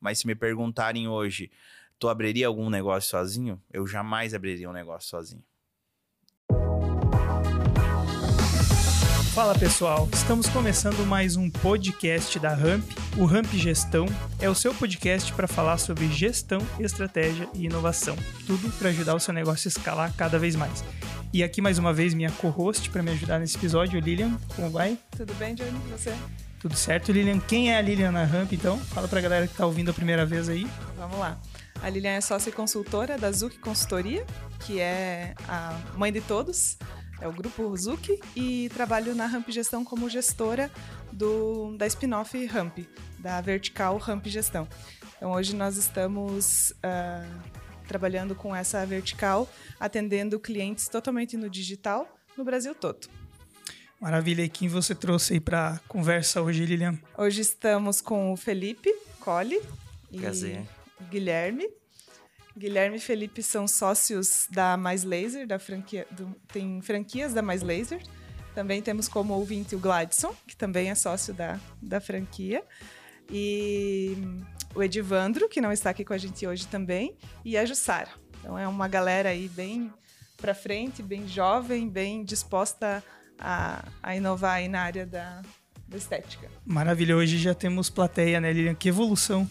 Mas se me perguntarem hoje, tu abriria algum negócio sozinho? Eu jamais abriria um negócio sozinho. Fala pessoal, estamos começando mais um podcast da Ramp. O Ramp Gestão é o seu podcast para falar sobre gestão, estratégia e inovação. Tudo para ajudar o seu negócio a escalar cada vez mais. E aqui mais uma vez minha co-host para me ajudar nesse episódio, Lilian. Como vai? Tudo bem, Johnny? Você? Tudo certo, Lilian. Quem é a Lilian na Ramp, então? Fala para a galera que está ouvindo a primeira vez aí. Vamos lá. A Lilian é sócia e consultora da Zuc Consultoria, que é a mãe de todos é o grupo Zuki e trabalho na Ramp Gestão como gestora do, da spin-off Ramp, da vertical Ramp Gestão. Então hoje nós estamos uh, trabalhando com essa vertical, atendendo clientes totalmente no digital no Brasil todo. Maravilha. E quem você trouxe aí para conversa hoje, Lilian? Hoje estamos com o Felipe Colli e Prazer. Guilherme. Guilherme e Felipe são sócios da Mais Laser, da franquia, do, tem franquias da Mais Laser. Também temos como ouvinte o Gladson, que também é sócio da, da franquia. E o Edivandro, que não está aqui com a gente hoje também, e a Jussara. Então é uma galera aí bem para frente, bem jovem, bem disposta a, a inovar aí na área da, da estética. Maravilha, hoje já temos plateia, né, Lilian? Que evolução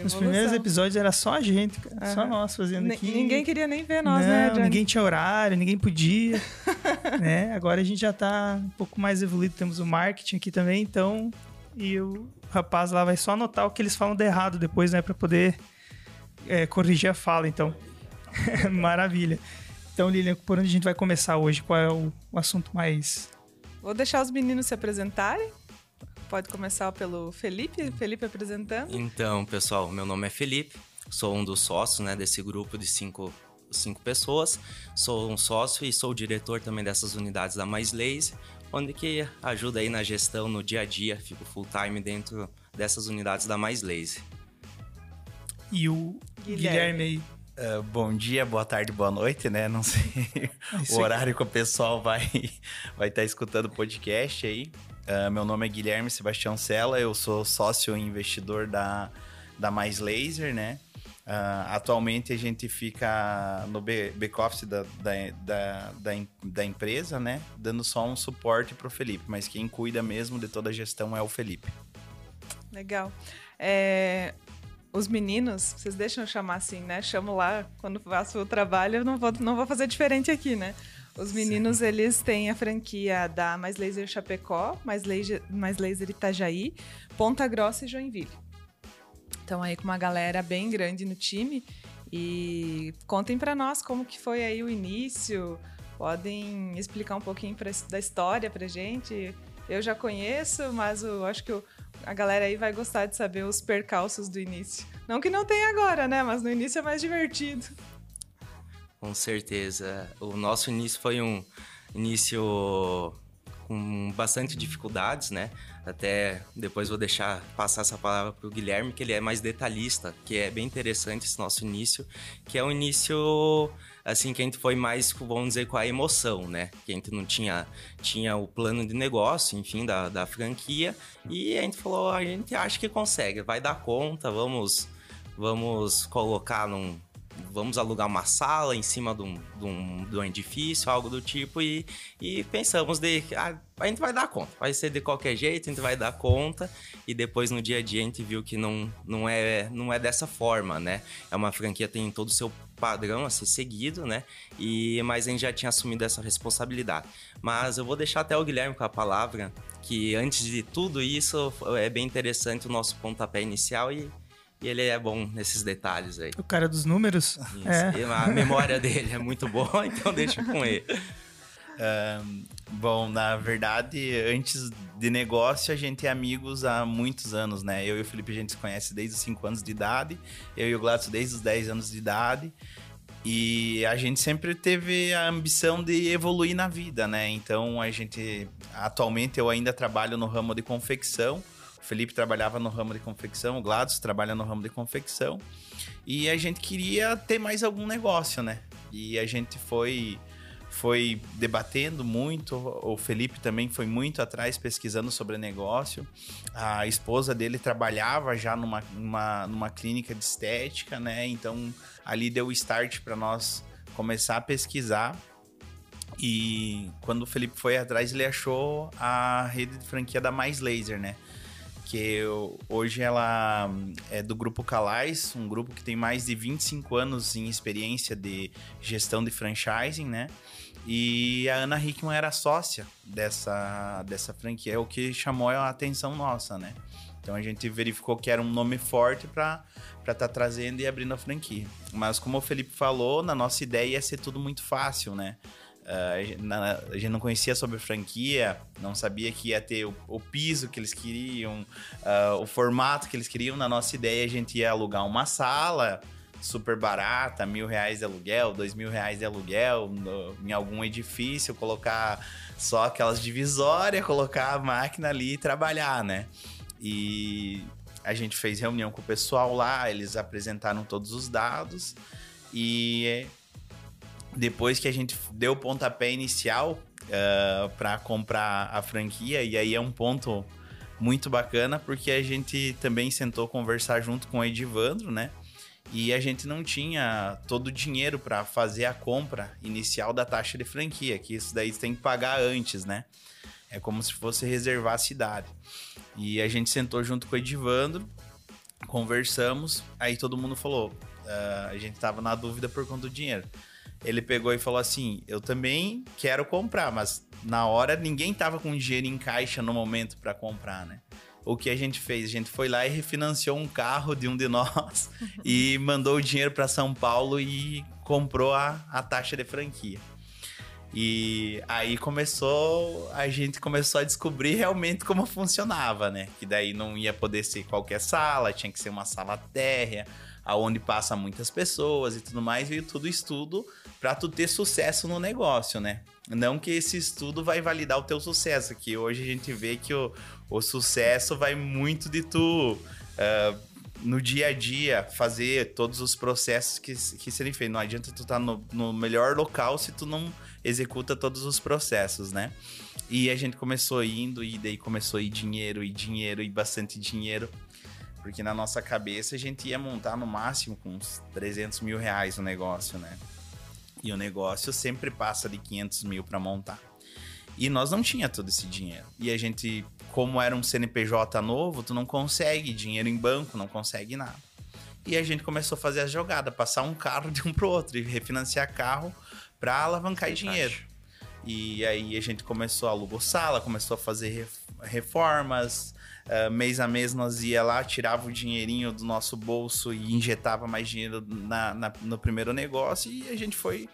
nos primeiros episódios era só a gente, cara. Uhum. Só nós fazendo N aqui. Ninguém queria nem ver nós, né, Não, né, Ninguém tinha horário, ninguém podia. né? Agora a gente já tá um pouco mais evoluído. Temos o marketing aqui também, então. E o rapaz lá vai só anotar o que eles falam de errado depois, né? Pra poder é, corrigir a fala, então. Maravilha. Então, Lilian, por onde a gente vai começar hoje? Qual é o, o assunto mais. Vou deixar os meninos se apresentarem pode começar pelo Felipe, Felipe apresentando. Então, pessoal, meu nome é Felipe, sou um dos sócios né, desse grupo de cinco, cinco pessoas. Sou um sócio e sou o diretor também dessas unidades da Mais Lazy, onde que ajuda aí na gestão no dia a dia, fico full time dentro dessas unidades da Mais Lazy. E o Guilherme aí. Uh, bom dia, boa tarde, boa noite, né? Não sei o horário que o pessoal vai vai estar tá escutando o podcast aí. Uh, meu nome é Guilherme Sebastião Sela, eu sou sócio e investidor da, da Mais Laser, né? Uh, atualmente a gente fica no back-office da, da, da, da, da, empresa, né? Dando só um suporte para o Felipe, mas quem cuida mesmo de toda a gestão é o Felipe. Legal. É, os meninos, vocês deixam eu chamar assim, né? Chamo lá quando faço o trabalho, eu não vou, não vou fazer diferente aqui, né? Os meninos, Sim. eles têm a franquia da Mais Laser Chapecó, Mais Laser, Mais Laser Itajaí, Ponta Grossa e Joinville. Então aí com uma galera bem grande no time e contem para nós como que foi aí o início, podem explicar um pouquinho pra, da história pra gente. Eu já conheço, mas eu acho que a galera aí vai gostar de saber os percalços do início. Não que não tenha agora, né? Mas no início é mais divertido. Com certeza. O nosso início foi um início com bastante dificuldades, né? Até depois vou deixar passar essa palavra para o Guilherme, que ele é mais detalhista, que é bem interessante esse nosso início, que é um início assim que a gente foi mais, vamos dizer, com a emoção, né? Que a gente não tinha tinha o plano de negócio, enfim, da, da franquia, e a gente falou, a gente acha que consegue, vai dar conta, vamos vamos colocar num vamos alugar uma sala em cima de um, de um, de um edifício, algo do tipo, e, e pensamos de ah, a gente vai dar conta, vai ser de qualquer jeito, a gente vai dar conta, e depois no dia a dia a gente viu que não, não, é, não é dessa forma, né? É uma franquia tem todo o seu padrão a ser seguido, né? E, mas a gente já tinha assumido essa responsabilidade. Mas eu vou deixar até o Guilherme com a palavra, que antes de tudo isso é bem interessante o nosso pontapé inicial e e ele é bom nesses detalhes aí. O cara dos números? Isso. É. A memória dele é muito boa, então deixa com ele. Um, bom, na verdade, antes de negócio, a gente é amigos há muitos anos, né? Eu e o Felipe a gente se conhece desde os 5 anos de idade, eu e o Gladson desde os 10 anos de idade. E a gente sempre teve a ambição de evoluir na vida, né? Então a gente. Atualmente eu ainda trabalho no ramo de confecção. O Felipe trabalhava no ramo de confecção, o Gladys trabalha no ramo de confecção. E a gente queria ter mais algum negócio, né? E a gente foi foi debatendo muito. O Felipe também foi muito atrás pesquisando sobre negócio. A esposa dele trabalhava já numa, numa, numa clínica de estética, né? Então ali deu o start para nós começar a pesquisar. E quando o Felipe foi atrás, ele achou a rede de franquia da Mais Laser, né? Que hoje ela é do grupo Calais, um grupo que tem mais de 25 anos em experiência de gestão de franchising, né? E a Ana Hickman era sócia dessa, dessa franquia, é o que chamou a atenção nossa, né? Então a gente verificou que era um nome forte para estar tá trazendo e abrindo a franquia. Mas como o Felipe falou, na nossa ideia ia ser tudo muito fácil, né? Uh, na, a gente não conhecia sobre franquia, não sabia que ia ter o, o piso que eles queriam, uh, o formato que eles queriam. Na nossa ideia, a gente ia alugar uma sala, super barata, mil reais de aluguel, dois mil reais de aluguel no, em algum edifício, colocar só aquelas divisórias, colocar a máquina ali e trabalhar, né? E a gente fez reunião com o pessoal lá, eles apresentaram todos os dados e depois que a gente deu o pontapé inicial uh, para comprar a franquia, e aí é um ponto muito bacana porque a gente também sentou conversar junto com o Edivandro, né? E a gente não tinha todo o dinheiro para fazer a compra inicial da taxa de franquia, que isso daí tem que pagar antes, né? É como se fosse reservar a cidade. E a gente sentou junto com o Edivandro, conversamos, aí todo mundo falou, uh, a gente tava na dúvida por conta do dinheiro. Ele pegou e falou assim: Eu também quero comprar, mas na hora ninguém tava com dinheiro em caixa no momento para comprar, né? O que a gente fez? A gente foi lá e refinanciou um carro de um de nós e mandou o dinheiro para São Paulo e comprou a, a taxa de franquia. E aí começou, a gente começou a descobrir realmente como funcionava, né? Que daí não ia poder ser qualquer sala, tinha que ser uma sala térrea, aonde passa muitas pessoas e tudo mais, veio tudo estudo para tu ter sucesso no negócio, né? Não que esse estudo vai validar o teu sucesso, que hoje a gente vê que o, o sucesso vai muito de tu uh, no dia a dia fazer todos os processos que, que serem feitos. Não adianta tu estar tá no, no melhor local se tu não executa todos os processos, né? E a gente começou indo e daí começou a ir dinheiro e dinheiro e bastante dinheiro. Porque na nossa cabeça a gente ia montar no máximo com uns 300 mil reais o negócio, né? E o negócio sempre passa de 500 mil para montar. E nós não tinha todo esse dinheiro. E a gente, como era um CNPJ novo, tu não consegue dinheiro em banco, não consegue nada. E a gente começou a fazer a jogada, passar um carro de um pro outro e refinanciar carro para alavancar dinheiro. E aí a gente começou a alugar sala, começou a fazer reformas. Uh, mês a mês nós ia lá, tirava o dinheirinho do nosso bolso e injetava mais dinheiro na, na, no primeiro negócio e a gente foi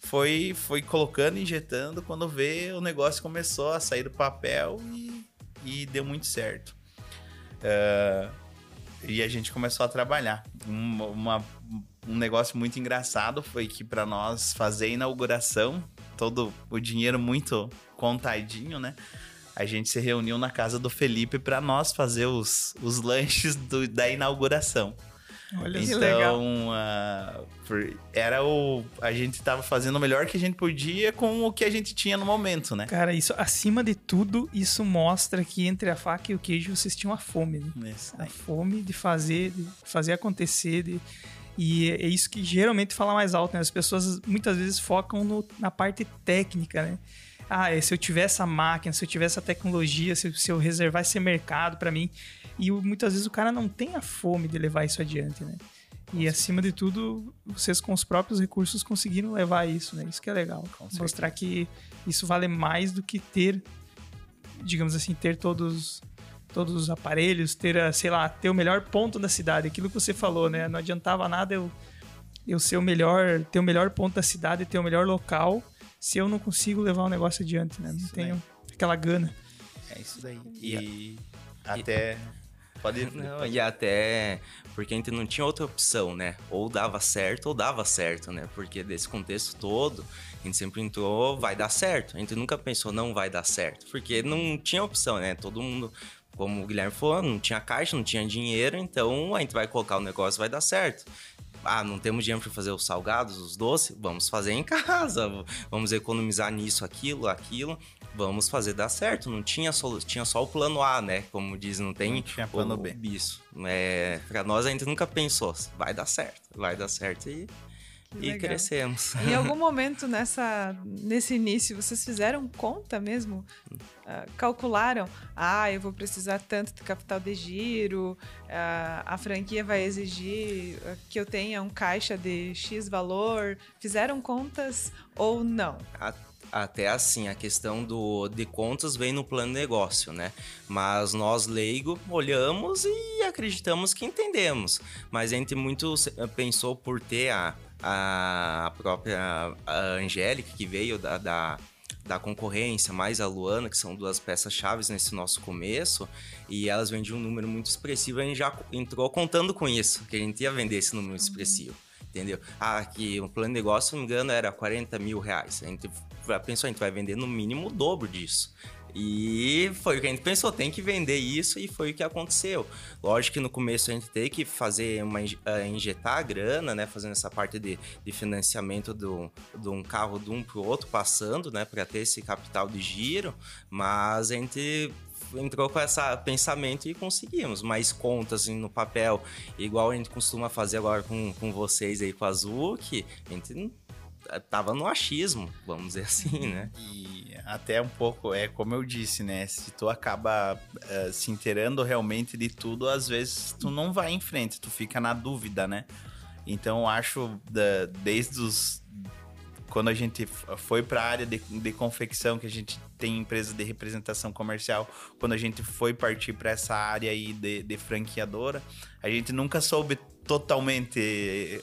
foi foi colocando, injetando. Quando vê, o negócio começou a sair do papel e, e deu muito certo. Uh, e a gente começou a trabalhar. Uma, uma, um negócio muito engraçado foi que para nós fazer a inauguração, todo o dinheiro muito contadinho, né? a gente se reuniu na casa do Felipe para nós fazer os, os lanches do, da inauguração. Olha então, que legal. Uh, era o. A gente estava fazendo o melhor que a gente podia com o que a gente tinha no momento, né? Cara, isso, acima de tudo, isso mostra que entre a faca e o queijo vocês tinham a fome, né? Isso a fome de fazer, de fazer acontecer, de. E é isso que geralmente fala mais alto, né? As pessoas muitas vezes focam no, na parte técnica, né? ah, é, se eu tiver essa máquina, se eu tiver essa tecnologia, se, se eu reservar esse mercado para mim. E muitas vezes o cara não tem a fome de levar isso adiante, né? E acima de tudo, vocês com os próprios recursos conseguiram levar isso, né? Isso que é legal. Mostrar que isso vale mais do que ter, digamos assim, ter todos todos os aparelhos, ter, sei lá, ter o melhor ponto da cidade. Aquilo que você falou, né? Não adiantava nada eu, eu ser o melhor, ter o melhor ponto da cidade, ter o melhor local se eu não consigo levar o negócio adiante, né? Não isso tenho daí. aquela gana. É isso daí. E, e até. Pode ir. Não, e até porque a gente não tinha outra opção, né? Ou dava certo ou dava certo, né? Porque desse contexto todo, a gente sempre entrou, vai dar certo. A gente nunca pensou, não vai dar certo. Porque não tinha opção, né? Todo mundo, como o Guilherme falou, não tinha caixa, não tinha dinheiro, então a gente vai colocar o negócio, vai dar certo. ah, não temos dinheiro para fazer os salgados, os doces, vamos fazer em casa, vamos economizar nisso, aquilo, aquilo, vamos fazer dar certo. Não tinha só, tinha só o plano A, né? Como diz, não tem não tinha plano o, B. Isso. É, para nós a gente nunca pensou, vai dar certo, vai dar certo e Que e legal. crescemos. Em algum momento nessa, nesse início, vocês fizeram conta mesmo? Ah, calcularam? Ah, eu vou precisar tanto de capital de giro, ah, a franquia vai exigir ah, que eu tenha um caixa de X valor. Fizeram contas ou não? A- Até assim, a questão do, de contas vem no plano de negócio, né? Mas nós, leigo, olhamos e acreditamos que entendemos. Mas a gente muito se- pensou por ter a, a própria a Angélica, que veio da, da, da concorrência, mais a Luana, que são duas peças-chave nesse nosso começo, e elas vendiam um número muito expressivo, a gente já entrou contando com isso, que a gente ia vender esse número expressivo. Entendeu? Ah, que o plano de negócio, se não me engano, era 40 mil reais. A gente pensou, a gente vai vender no mínimo o dobro disso. E foi o que a gente pensou, tem que vender isso e foi o que aconteceu. Lógico que no começo a gente tem que fazer uma eh, injetar a grana, né, fazendo essa parte de, de financiamento do, de um carro de um para o outro passando, né, para ter esse capital de giro, mas a gente entrou com esse pensamento e conseguimos. Mais contas assim, no papel, igual a gente costuma fazer agora com, com vocês aí com a Zuki, a gente tava no achismo, vamos dizer assim, né? E até um pouco, é como eu disse, né? Se tu acaba eh, se inteirando realmente de tudo, às vezes tu não vai em frente, tu fica na dúvida, né? Então eu acho, da- desde os. Quando a gente foi para a área de, de confecção, que a gente tem empresa de representação comercial, quando a gente foi partir para essa área aí de, de franqueadora, a gente nunca soube totalmente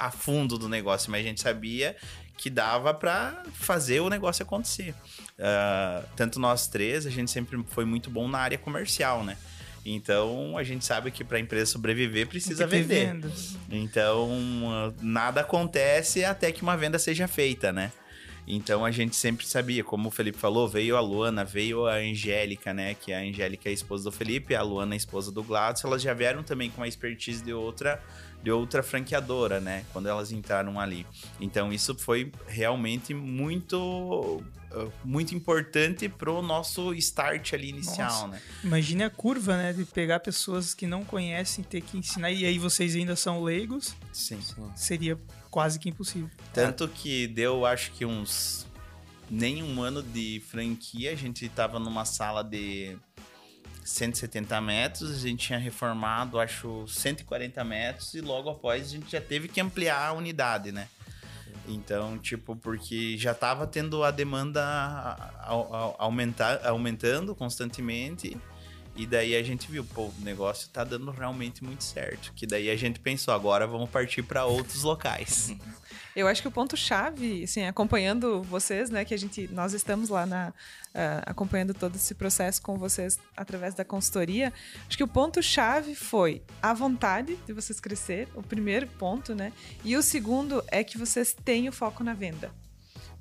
a fundo do negócio, mas a gente sabia que dava para fazer o negócio acontecer. Ah, tanto nós três, a gente sempre foi muito bom na área comercial, né? Então a gente sabe que para a empresa sobreviver precisa vender. Então nada acontece até que uma venda seja feita, né? Então a gente sempre sabia, como o Felipe falou, veio a Luana, veio a Angélica, né? Que a Angélica é a esposa do Felipe, a Luana é a esposa do Gladys. Elas já vieram também com a expertise de outra, de outra franqueadora, né? Quando elas entraram ali. Então isso foi realmente muito, ah, muito importante pro nosso start ali inicial, Nossa. né? Imagine a curva, né? De pegar pessoas que não conhecem, ter que ensinar. E aí vocês ainda são leigos, Sim. seria quase que impossível. Tanto que deu, acho que uns. Nem um ano de franquia, a gente tava numa sala de 170 metros, a gente tinha reformado, acho, 140 metros, e logo após a gente já teve que ampliar a unidade, né? Então, tipo, porque já tava tendo a demanda aumentar, aumentando constantemente. E daí a gente viu, pô, o negócio tá dando realmente muito certo. Que daí a gente pensou, agora vamos partir para outros locais. Eu acho que o ponto chave, assim, acompanhando vocês, né, que a gente, nós estamos lá na ah, acompanhando todo esse processo com vocês através da consultoria. Acho que o ponto chave foi a vontade de vocês crescer, o primeiro ponto, né? E o segundo é que vocês têm o foco na venda.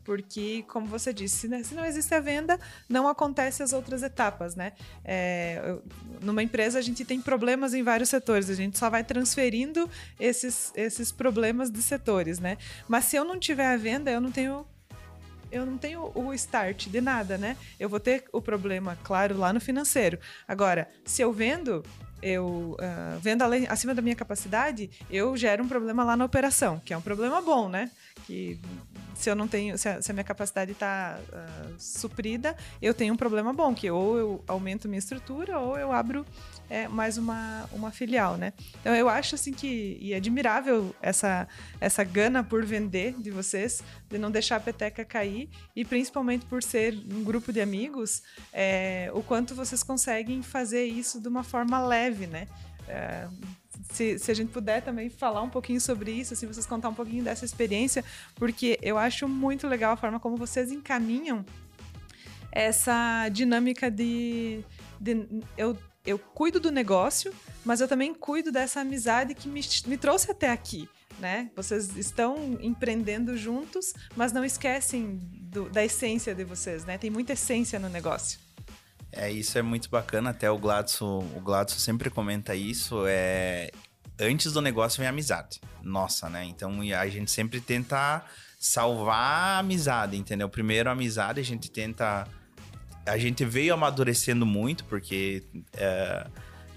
Porque, como você disse, né, se não existe a venda, não acontecem as outras etapas, né? É, numa empresa a gente tem problemas em vários setores, a gente só vai transferindo esses, esses problemas de setores, né? Mas se eu não tiver a venda, eu não tenho eu não tenho o start de nada, né? Eu vou ter o problema, claro, lá no financeiro. Agora, se eu vendo, eu ah, vendo além, acima da minha capacidade, eu gero um problema lá na operação, que é um problema bom, né? Que se eu não tenho, se a, se a minha capacidade está suprida, eu tenho um problema bom, que ou eu aumento minha estrutura ou eu abro é, mais uma, uma filial, né? Então eu acho assim que e é admirável essa essa gana por vender de vocês, de não deixar a peteca cair e principalmente por ser um grupo de amigos, é, o quanto vocês conseguem fazer isso de uma forma leve, né? É, se, se a gente puder também falar um pouquinho sobre isso, assim, vocês contar um pouquinho dessa experiência, porque eu acho muito legal a forma como vocês encaminham essa dinâmica de, de eu, eu cuido do negócio, mas eu também cuido dessa amizade que me, me trouxe até aqui. Né? Vocês estão empreendendo juntos, mas não esquecem do- da essência de vocês, né? Tem muita essência no negócio. É, isso é muito bacana, até o Gladson, o Gladson sempre comenta isso, é antes do negócio vem a amizade. Nossa, né? Então a gente sempre tenta salvar a amizade, entendeu? Primeiro a amizade, a gente tenta. A gente veio amadurecendo muito, porque é,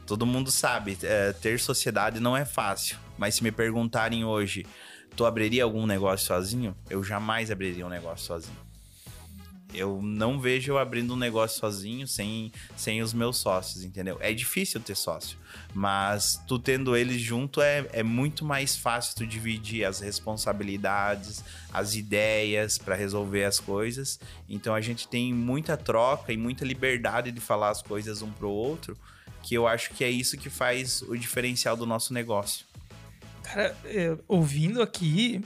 todo mundo sabe, é, ter sociedade não é fácil. Mas se me perguntarem hoje, tu abriria algum negócio sozinho? Eu jamais abriria um negócio sozinho. Eu não vejo eu abrindo um negócio sozinho sem, sem os meus sócios, entendeu? É difícil ter sócio, mas tu tendo eles junto é, é muito mais fácil tu dividir as responsabilidades, as ideias para resolver as coisas. Então a gente tem muita troca e muita liberdade de falar as coisas um pro outro, que eu acho que é isso que faz o diferencial do nosso negócio. Cara, ouvindo aqui,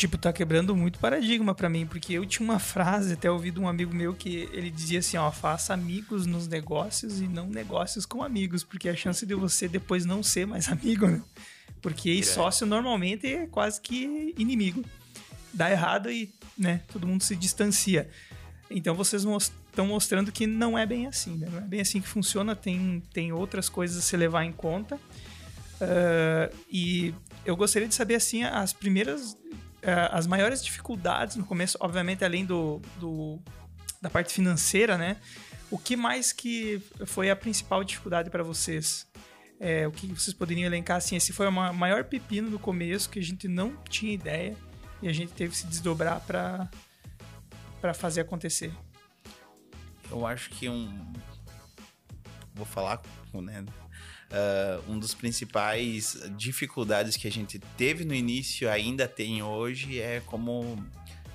tipo, tá quebrando muito paradigma para mim, porque eu tinha uma frase, até ouvi de um amigo meu, que ele dizia assim, ó, faça amigos nos negócios e não negócios com amigos, porque a chance de você depois não ser mais amigo, né? Porque sócio normalmente é quase que inimigo. Dá errado e, né, todo mundo se distancia. Então vocês estão mostrando que não é bem assim, né? Não é bem assim que funciona, tem, tem outras coisas a se levar em conta. Uh, e eu gostaria de saber, assim, as primeiras as maiores dificuldades no começo, obviamente, além do, do, da parte financeira, né? O que mais que foi a principal dificuldade para vocês? É, o que vocês poderiam elencar assim? Esse foi o maior pepino no começo que a gente não tinha ideia e a gente teve que se desdobrar para para fazer acontecer. Eu acho que um vou falar, né? Uh, um dos principais dificuldades que a gente teve no início, ainda tem hoje, é como.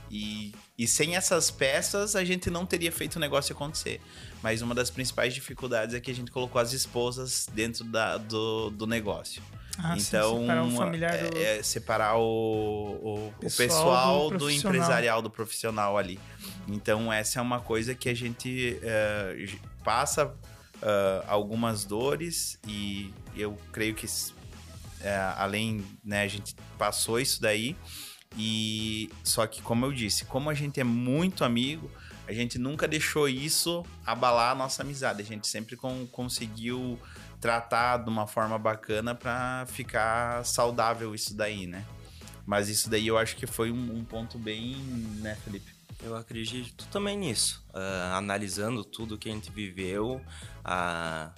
E, e sem essas peças a gente não teria feito o negócio acontecer. Mas uma das principais dificuldades é que a gente colocou as esposas dentro da, do, do negócio. Ah, então, sim, separar o familiar do... é, é separar o, o pessoal, o pessoal do, do, empresarial, do profissional ali. Então, essa é uma coisa que a gente uh, passa uh, algumas dores e eu creio que uh, além, né, a gente passou isso daí e só que como eu disse, como a gente é muito amigo, a gente nunca deixou isso abalar a nossa amizade. A gente sempre com, conseguiu tratar de uma forma bacana para ficar saudável isso daí, né? Mas isso daí eu acho que foi um, um ponto bem, né, Felipe? Eu acredito também nisso. Uh, analisando tudo que a gente viveu, uh,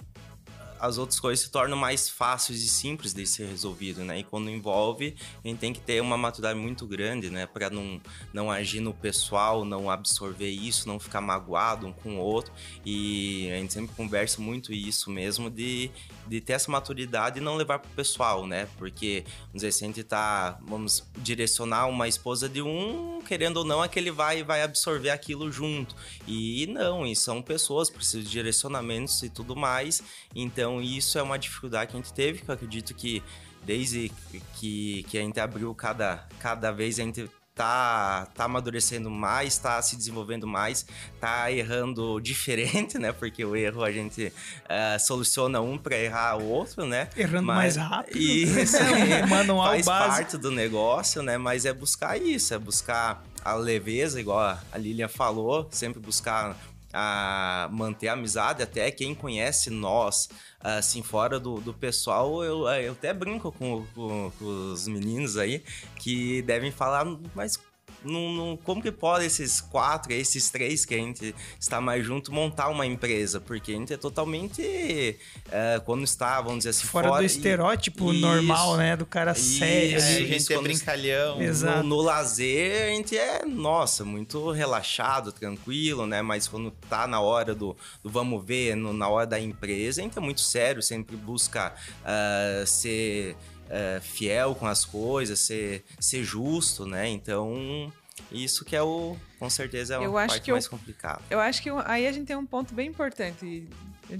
as outras coisas se tornam mais fáceis e simples de ser resolvido, né? E quando envolve, a gente tem que ter uma maturidade muito grande, né? Para não, não agir no pessoal, não absorver isso, não ficar magoado um com o outro. E a gente sempre conversa muito isso mesmo, de, de ter essa maturidade e não levar pro pessoal, né? Porque, vamos dizer, se a gente tá, vamos direcionar uma esposa de um, querendo ou não, é que ele vai, vai absorver aquilo junto. E não, e são pessoas, precisam de direcionamentos e tudo mais. Então, então, isso é uma dificuldade que a gente teve, que eu acredito que desde que, que a gente abriu cada, cada vez a gente tá, tá amadurecendo mais, tá se desenvolvendo mais, tá errando diferente, né? Porque o erro a gente uh, soluciona um para errar o outro, né? Errando Mas, mais rápido. Isso, é, manual faz parte do negócio, né? Mas é buscar isso, é buscar a leveza, igual a Lilian falou, sempre buscar a manter a amizade, até quem conhece nós, assim, fora do, do pessoal, eu, eu até brinco com, com, com os meninos aí, que devem falar, mas não, não, como que pode esses quatro, esses três que a gente está mais junto montar uma empresa? Porque a gente é totalmente é, quando está, vamos dizer assim, fora, fora do estereótipo e, normal, isso, né? Do cara isso, sério. Isso, a gente é brincalhão. No, no, lazer, a gente é, nossa, muito relaxado, tranquilo, né? Mas quando tá na hora do, do vamos ver, no, na hora da empresa, a gente é muito sério, sempre busca uh, ser é, fiel com as coisas, ser, ser justo, né? Então, isso que é o, com certeza, é a parte mais complicada. Eu acho que aí a gente tem um ponto bem importante,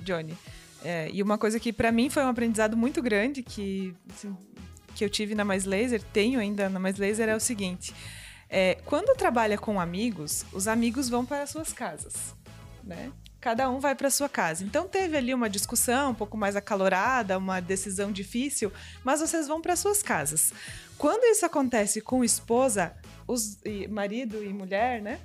Johnny. É, e uma coisa que para mim foi um aprendizado muito grande que, assim, que eu tive na Mais Laser, tenho ainda na Mais Laser, é o seguinte. É, quando trabalha com amigos, os amigos vão para suas casas, né? Cada um vai para sua casa. Então teve ali uma discussão um pouco mais acalorada, uma decisão difícil, mas vocês vão para suas casas. Quando isso acontece com esposa, os e marido e mulher, né,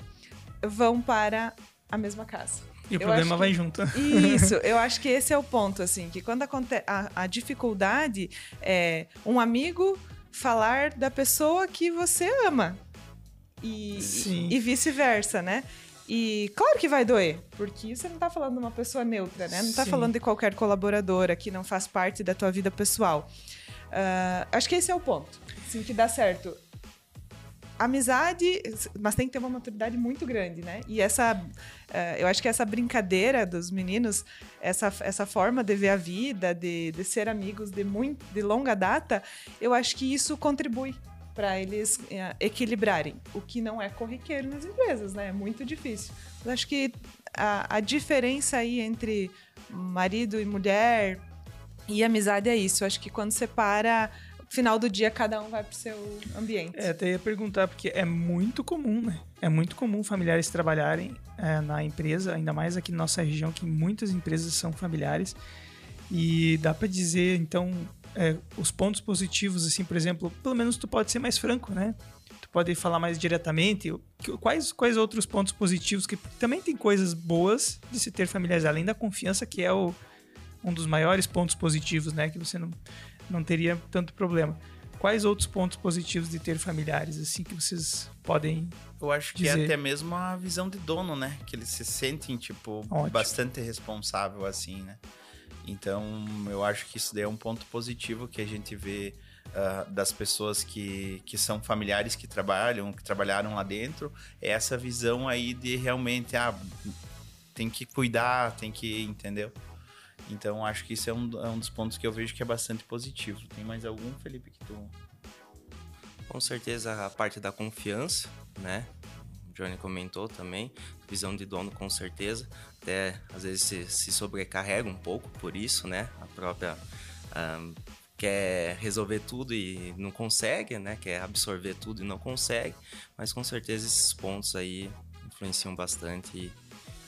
vão para a mesma casa. E o Eu problema vai que- junto. Isso, eu acho que esse é o ponto, assim, que quando acontece a, a dificuldade é um amigo falar da pessoa que você ama e, Sim. e vice-versa, né? E claro que vai doer, porque você não tá falando de uma pessoa neutra, né? Não tá Sim. falando de qualquer colaboradora que não faz parte da tua vida pessoal. Ah, acho que esse é o ponto, assim, que dá certo. Amizade, mas tem que ter uma maturidade muito grande, né? E essa, eh, eu acho que essa brincadeira dos meninos, essa, essa forma de ver a vida, de, de ser amigos de, muito, de longa data, eu acho que isso contribui para eles eh, equilibrarem, o que não é corriqueiro nas empresas, né? É muito difícil. Eu acho que a, a diferença aí entre marido e mulher e amizade é isso. Eu acho que quando separa, final do dia cada um vai pro seu ambiente. É, até ia perguntar, porque é muito comum, né? É muito comum familiares trabalharem é, na empresa, ainda mais aqui na nossa região, que muitas empresas são familiares. E dá pra dizer, então, é, os pontos positivos, assim, por exemplo, pelo menos tu pode ser mais franco, né? Tu pode falar mais diretamente. Quais, quais outros pontos positivos? Que também tem coisas boas de se ter familiares, além da confiança, que é o, um dos maiores pontos positivos, né? Que você não, não teria tanto problema. Quais outros pontos positivos de ter familiares, assim, que vocês podem... Eu acho que é dizer. até mesmo a visão de dono, né? Que eles se sentem, tipo, Ótimo. bastante responsável, assim, né? Então, eu acho que isso daí é um ponto positivo que a gente vê ah, das pessoas que, que são familiares, que trabalham, que trabalharam lá dentro. É essa visão aí de realmente, ah, tem que cuidar, tem que, entendeu? Então, acho que isso é um, é um dos pontos que eu vejo que é bastante positivo. Tem mais algum, Felipe, que tu... Com certeza a parte da confiança, né? Johnny comentou também, visão de dono com certeza. Até às vezes se, se sobrecarrega um pouco por isso, né? A própria ahn, quer resolver tudo e não consegue, né? Quer absorver tudo e não consegue. Mas com certeza esses pontos aí influenciam bastante. E,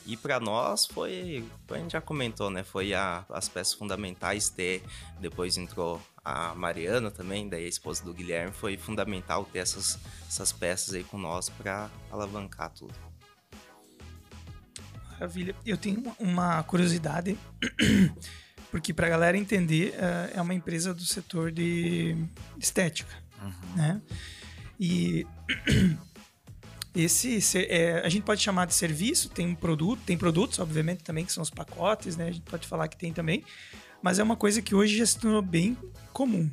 e para nós foi, a gente já comentou, né? Foi a- as peças fundamentais ter. Depois entrou a Mariana também, daí a esposa do Guilherme. Foi fundamental ter essas, essas peças aí com nós para alavancar tudo. Maravilha. Eu tenho uma- curiosidade, porque pra galera entender, eh, é uma empresa do setor de estética, né? E esse se- é, a gente pode chamar de serviço, tem um produto, tem produtos, obviamente, também, que são os pacotes, né? A gente pode falar que tem também, mas é uma coisa que hoje já se tornou bem comum.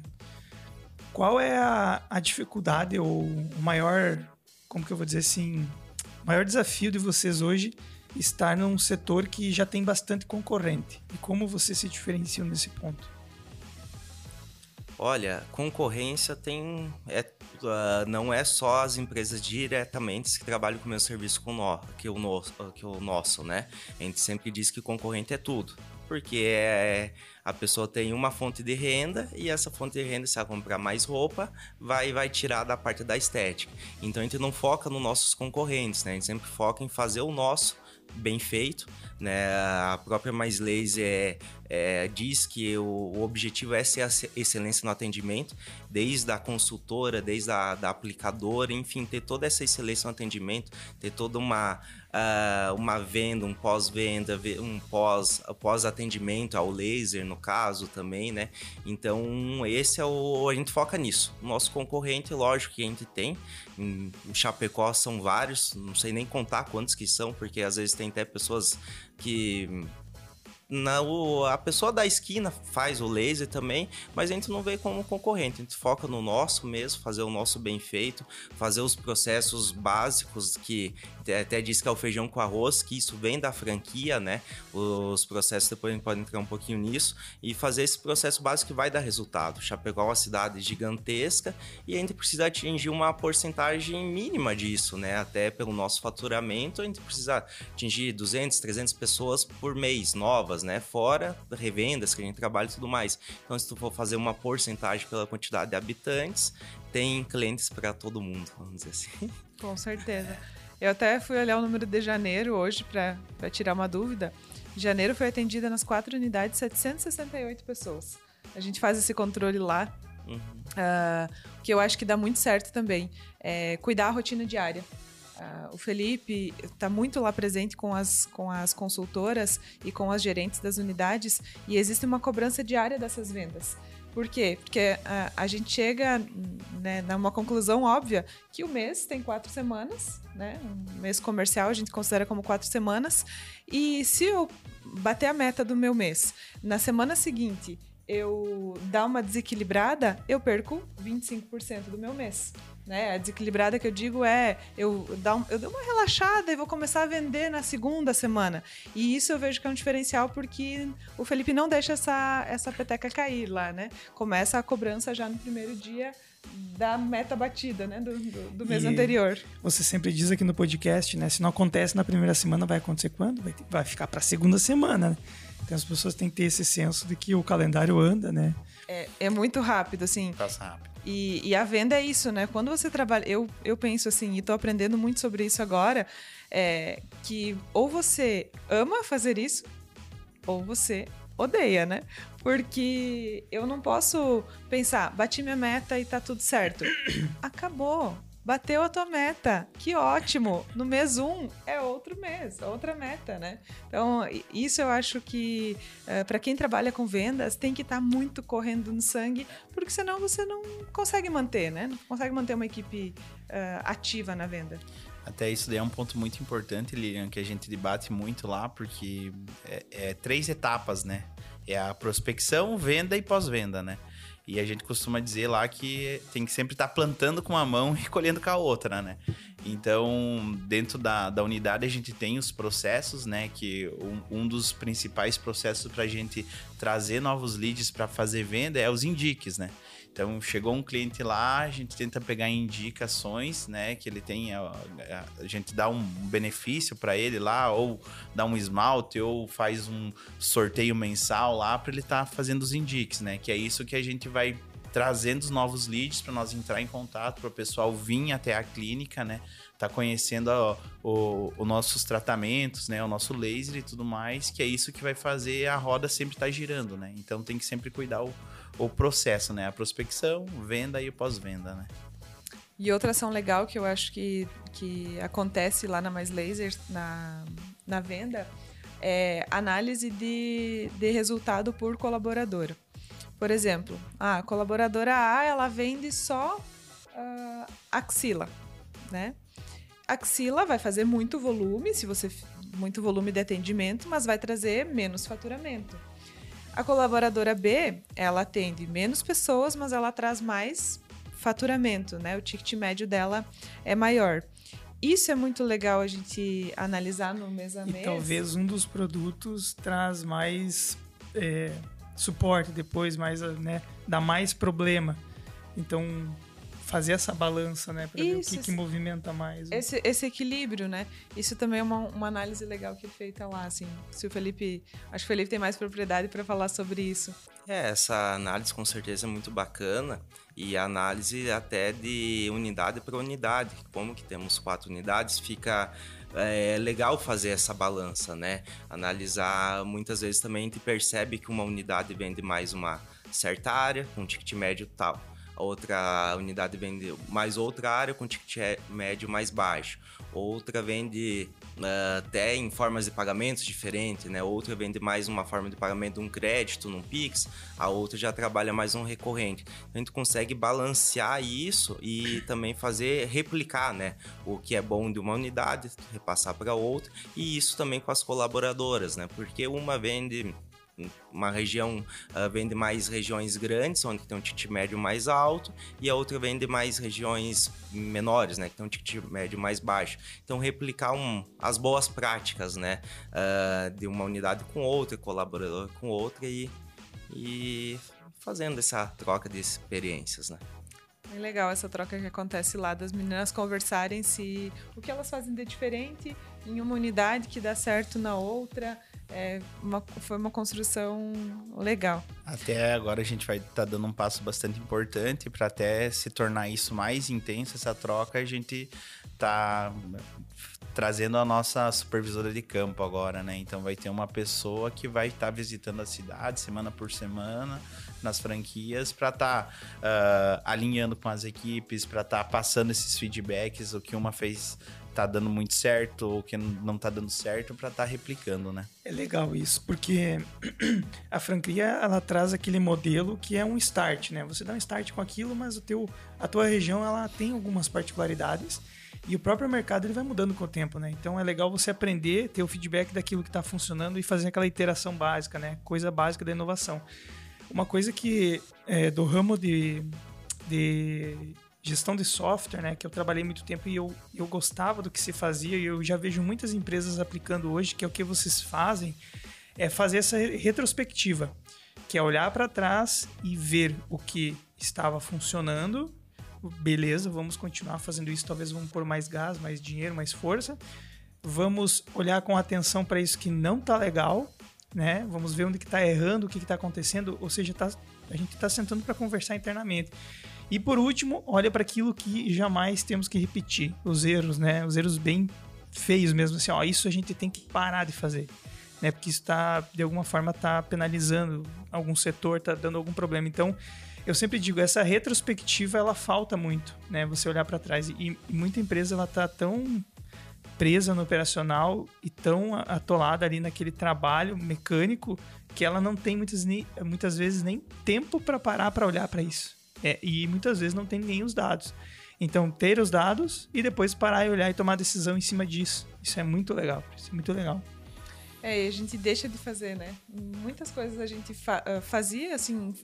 Qual é a, a dificuldade ou o maior, como que eu vou dizer assim, maior desafio de vocês hoje estar num setor que já tem bastante concorrente? E como você se diferencia nesse ponto? Olha, concorrência tem. É, ah, não é só as empresas diretamente que trabalham com o meu serviço com nó, que, o nosso, que o nosso, né? A gente sempre diz que concorrente é tudo. Porque é, a pessoa tem uma fonte de renda e essa fonte de renda, se ela comprar mais roupa, vai, vai tirar da parte da estética. Então a gente não foca nos nossos concorrentes, né? A gente sempre foca em fazer o nosso bem feito, né? A própria Mais Laser é, é, diz que o, o objetivo é ser a ce- excelência no atendimento, desde a consultora, desde a da aplicadora, enfim, ter toda essa excelência no atendimento, ter toda uma ah, uma venda, um pós-venda, ve- um pós pós-atendimento ao laser no caso também, né? Então esse é o a gente foca nisso. Nosso concorrente, lógico que a gente tem em em Chapecó são vários, não sei nem contar quantos que são, porque às vezes tem até pessoas que na, o- a pessoa da esquina faz o laser também, mas a gente não vê como concorrente. A gente foca no nosso mesmo, fazer o nosso bem feito, fazer os processos básicos que até- diz que é o feijão com arroz, que isso vem da franquia, né? Os processos depois a gente pode entrar um pouquinho nisso e fazer esse processo básico que vai dar resultado. Chapecó é uma cidade gigantesca e a gente precisa atingir uma porcentagem mínima disso, né? Até pelo nosso faturamento, a gente precisa atingir 200, 300 pessoas por mês novas, né? Fora revendas que a gente trabalha e tudo mais. Então, se tu for fazer uma porcentagem pela quantidade de habitantes, tem clientes para todo mundo, vamos dizer assim. Com certeza. Eu até fui olhar o número de janeiro hoje para tirar uma dúvida. Janeiro foi atendida nas quatro unidades 768 pessoas. A gente faz esse controle lá, Uhum. ah, que eu acho que dá muito certo também. É cuidar a rotina diária. Uh, o Felipe está muito lá presente com as, com as consultoras e com as gerentes das unidades e existe uma cobrança diária dessas vendas. Por quê? Porque a, a gente chega né, numa conclusão óbvia que o mês tem quatro semanas, né? Um mês comercial a gente considera como quatro semanas. E se eu bater a meta do meu mês, na semana seguinte eu dar uma desequilibrada, eu perco 25% do meu mês. Né? A desequilibrada que eu digo é eu, dar um, eu dou uma relaxada e vou começar a vender na segunda semana. E isso eu vejo que é um diferencial porque o Felipe não deixa essa, essa peteca cair lá, né? Começa a cobrança já no primeiro dia da meta batida, né? Do, do, do mês e anterior. Você sempre diz aqui no podcast, né? Se não acontece na primeira semana, vai acontecer quando? Vai, ter, vai ficar para a segunda semana, né? Então as pessoas têm que ter esse senso de que o calendário anda, né? É, é muito rápido, assim. Passa rápido. E, e, a venda é isso, né? Quando você trabalha. Eu, eu penso assim, e tô aprendendo muito sobre isso agora, é que ou você ama fazer isso, ou você odeia, né? Porque eu não posso pensar, bati minha meta e tá tudo certo. Acabou. Bateu a tua meta, que ótimo! No mês 1 um, é outro mês, outra meta, né? Então, isso eu acho que uh, para quem trabalha com vendas tem que estar tá muito correndo no sangue, porque senão você não consegue manter, né? Não consegue manter uma equipe uh, ativa na venda. Até isso daí é um ponto muito importante, Lilian, que a gente debate muito lá, porque é, é três etapas, né? É a prospecção, venda e pós-venda, né? E a gente costuma dizer lá que tem que sempre estar tá plantando com uma mão e colhendo com a outra, né? Então, dentro da, da unidade, a gente tem os processos, né? Que um, um dos principais processos para a gente trazer novos leads para fazer venda é os indiques, né? Então, chegou um cliente lá, a gente tenta pegar indicações, né? Que ele tenha. A gente dá um benefício para ele lá, ou dá um esmalte, ou faz um sorteio mensal lá para ele estar tá fazendo os indiques, né? Que é isso que a gente vai trazendo os novos leads para nós entrar em contato, para o pessoal vir até a clínica, né? Tá conhecendo os nossos tratamentos, né? O nosso laser e tudo mais, que é isso que vai fazer a roda sempre estar tá girando, né? Então tem que sempre cuidar o, o processo, né? A prospecção, venda e pós-venda, né? E outra ação legal que eu acho que, que acontece lá na Mais Laser, na, na venda, é análise de, de resultado por colaboradora. Por exemplo, a colaboradora A, ela vende só uh, axila, né? Axila vai fazer muito volume, se você muito volume de atendimento, mas vai trazer menos faturamento. A colaboradora B, ela atende menos pessoas, mas ela traz mais faturamento, né? O ticket médio dela é maior. Isso é muito legal a gente analisar no mês a mês. E talvez um dos produtos traz mais é, suporte depois, mais, né, dá mais problema. Então, fazer essa balança, né? Para ver o que, que movimenta mais. Né? Esse, esse equilíbrio, né? Isso também é uma, uma análise legal que é feita lá, assim. Se o Felipe. Acho que o Felipe tem mais propriedade para falar sobre isso. É, essa análise com certeza é muito bacana e a análise até de unidade para unidade. Como que temos quatro unidades, fica é legal fazer essa balança, né? Analisar, muitas vezes também a gente percebe que uma unidade vende mais uma certa área, um ticket médio tal outra unidade vende mais outra área com ticket médio mais baixo, outra vende uh, até em formas de pagamentos diferentes, né? Outra vende mais uma forma de pagamento, um crédito, num Pix, a outra já trabalha mais um recorrente. Então, a gente consegue balancear isso e também fazer replicar, né? O que é bom de uma unidade, repassar para outra, e isso também com as colaboradoras, né? Porque uma vende uma região uh, vende mais regiões grandes, onde tem um ticket médio mais alto, e a outra vende mais regiões menores, né, que tem um ticket médio mais baixo. Então, replicar um, as boas práticas, né, uh, de uma unidade com outra, colaborador com outra, e, e fazendo essa troca de experiências, né. É legal essa troca que acontece lá das meninas conversarem se o que elas fazem de diferente em uma unidade que dá certo na outra, é uma, foi uma construção legal. Até agora a gente vai estar tá dando um passo bastante importante para até se tornar isso mais intenso, essa troca, a gente tá trazendo a nossa supervisora de campo agora, né? Então vai ter uma pessoa que vai estar tá visitando a cidade semana por semana nas franquias para estar tá, uh, alinhando com as equipes, para estar tá passando esses feedbacks, o que uma fez tá dando muito certo ou que não tá dando certo para estar tá replicando, né? É legal isso, porque a franquia ela traz aquele modelo que é um start, né? Você dá um start com aquilo, mas o teu, a tua região ela tem algumas particularidades e o próprio mercado ele vai mudando com o tempo, né? Então é legal você aprender, ter o feedback daquilo que está funcionando e fazer aquela iteração básica, né? Coisa básica da inovação. Uma coisa que é, do ramo de, de gestão de software, né, que eu trabalhei muito tempo e eu, eu gostava do que se fazia e eu já vejo muitas empresas aplicando hoje, que é o que vocês fazem, é fazer essa retrospectiva, que é olhar para trás e ver o que estava funcionando. Beleza, vamos continuar fazendo isso, talvez vamos pôr mais gás, mais dinheiro, mais força. Vamos olhar com atenção para isso que não está legal, né? Vamos ver onde que está errando, o que está acontecendo, ou seja, tá, a gente está sentando para conversar internamente. E por último, olha para aquilo que jamais temos que repetir, os erros, né? Os erros bem feios mesmo, assim, ó, isso a gente tem que parar de fazer, né? Porque isso tá, de alguma forma, tá penalizando algum setor, tá dando algum problema. Então, eu sempre digo, essa retrospectiva, ela falta muito, né? Você olhar para trás. E, e, muita empresa, ela tá tão presa no operacional e tão atolada ali naquele trabalho mecânico que ela não tem muitas, muitas vezes nem tempo para parar para olhar para isso. É, e muitas vezes não tem nem os dados. Então, ter os dados e depois parar e olhar e tomar decisão em cima disso. Isso é muito legal. Isso é muito legal. É, e a gente deixa de fazer, né? Muitas coisas a gente fa ah, fazia, assim,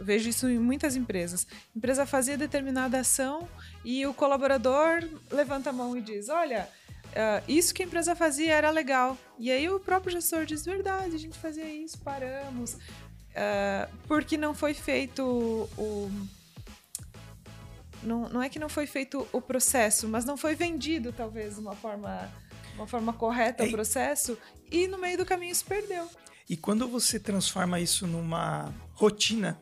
vejo isso em muitas empresas. A empresa fazia determinada ação e o colaborador levanta a mão e diz: Olha, uh, isso que a empresa fazia era legal. E aí o próprio gestor diz: Verdade, a gente fazia isso, paramos. Uh, porque não foi feito o. Não, não é que não foi feito o processo, mas não foi vendido, talvez, de uma forma, uma forma correta o processo, e no meio do caminho se perdeu. E quando você transforma isso numa rotina,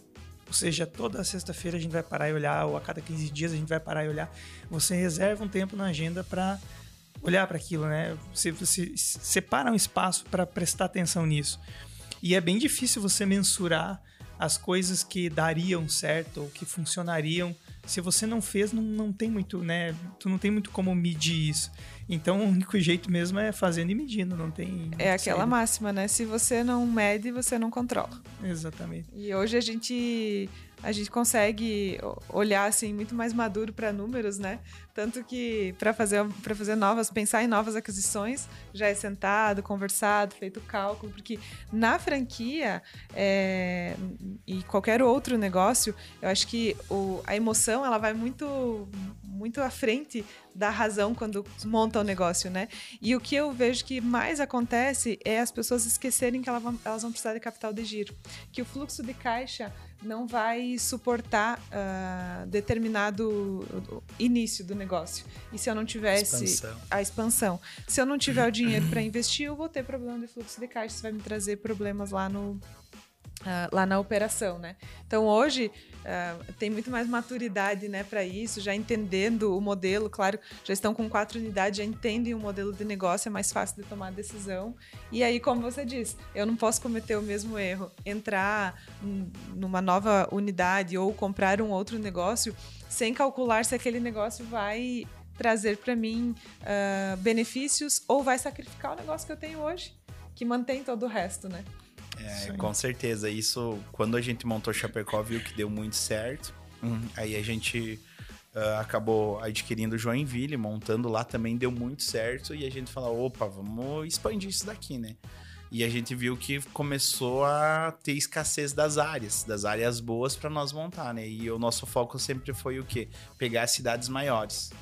ou seja, toda sexta-feira a gente vai parar e olhar, ou a cada 15 dias a gente vai parar e olhar, você reserva um tempo na agenda para olhar para aquilo, né? Você, você separa um espaço para prestar atenção nisso. E é bem difícil você mensurar as coisas que dariam certo ou que funcionariam. Se você não fez, não, não tem muito, né? Tu não tem muito como medir isso. Então, o único jeito mesmo é fazendo e medindo, não tem. É aquela máxima, né? Se você não mede, você não controla. Exatamente. E hoje a gente a gente consegue olhar assim muito mais maduro para números, né? Tanto que para fazer para fazer novas, pensar em novas aquisições, já é sentado, conversado, feito cálculo, porque na franquia é, e qualquer outro negócio, eu acho que o, a emoção ela vai muito muito à frente da razão quando monta o negócio, né? E o que eu vejo que mais acontece é as pessoas esquecerem que elas vão, elas vão precisar de capital de giro, que o fluxo de caixa não vai suportar uh, determinado início do negócio. E se eu não tivesse expansão. a expansão, se eu não tiver o dinheiro para investir, eu vou ter problema de fluxo de caixa, isso vai me trazer problemas lá no Uh, lá na operação, né? Então hoje uh, tem muito mais maturidade, né, para isso, já entendendo o modelo, claro, já estão com quatro unidades, já entendem o modelo de negócio, é mais fácil de tomar decisão. E aí, como você disse, eu não posso cometer o mesmo erro, entrar numa nova unidade ou comprar um outro negócio sem calcular se aquele negócio vai trazer para mim uh, benefícios ou vai sacrificar o negócio que eu tenho hoje, que mantém todo o resto, né? É, com certeza. Isso, quando a gente montou Chapecó, viu que deu muito certo. Hum, aí a gente uh, acabou adquirindo Joinville, montando lá também deu muito certo. E a gente falou, opa, vamos expandir isso daqui, né? E a gente viu que começou a ter escassez das áreas, das áreas boas para nós montar, né? E o nosso foco sempre foi o quê? Pegar cidades maiores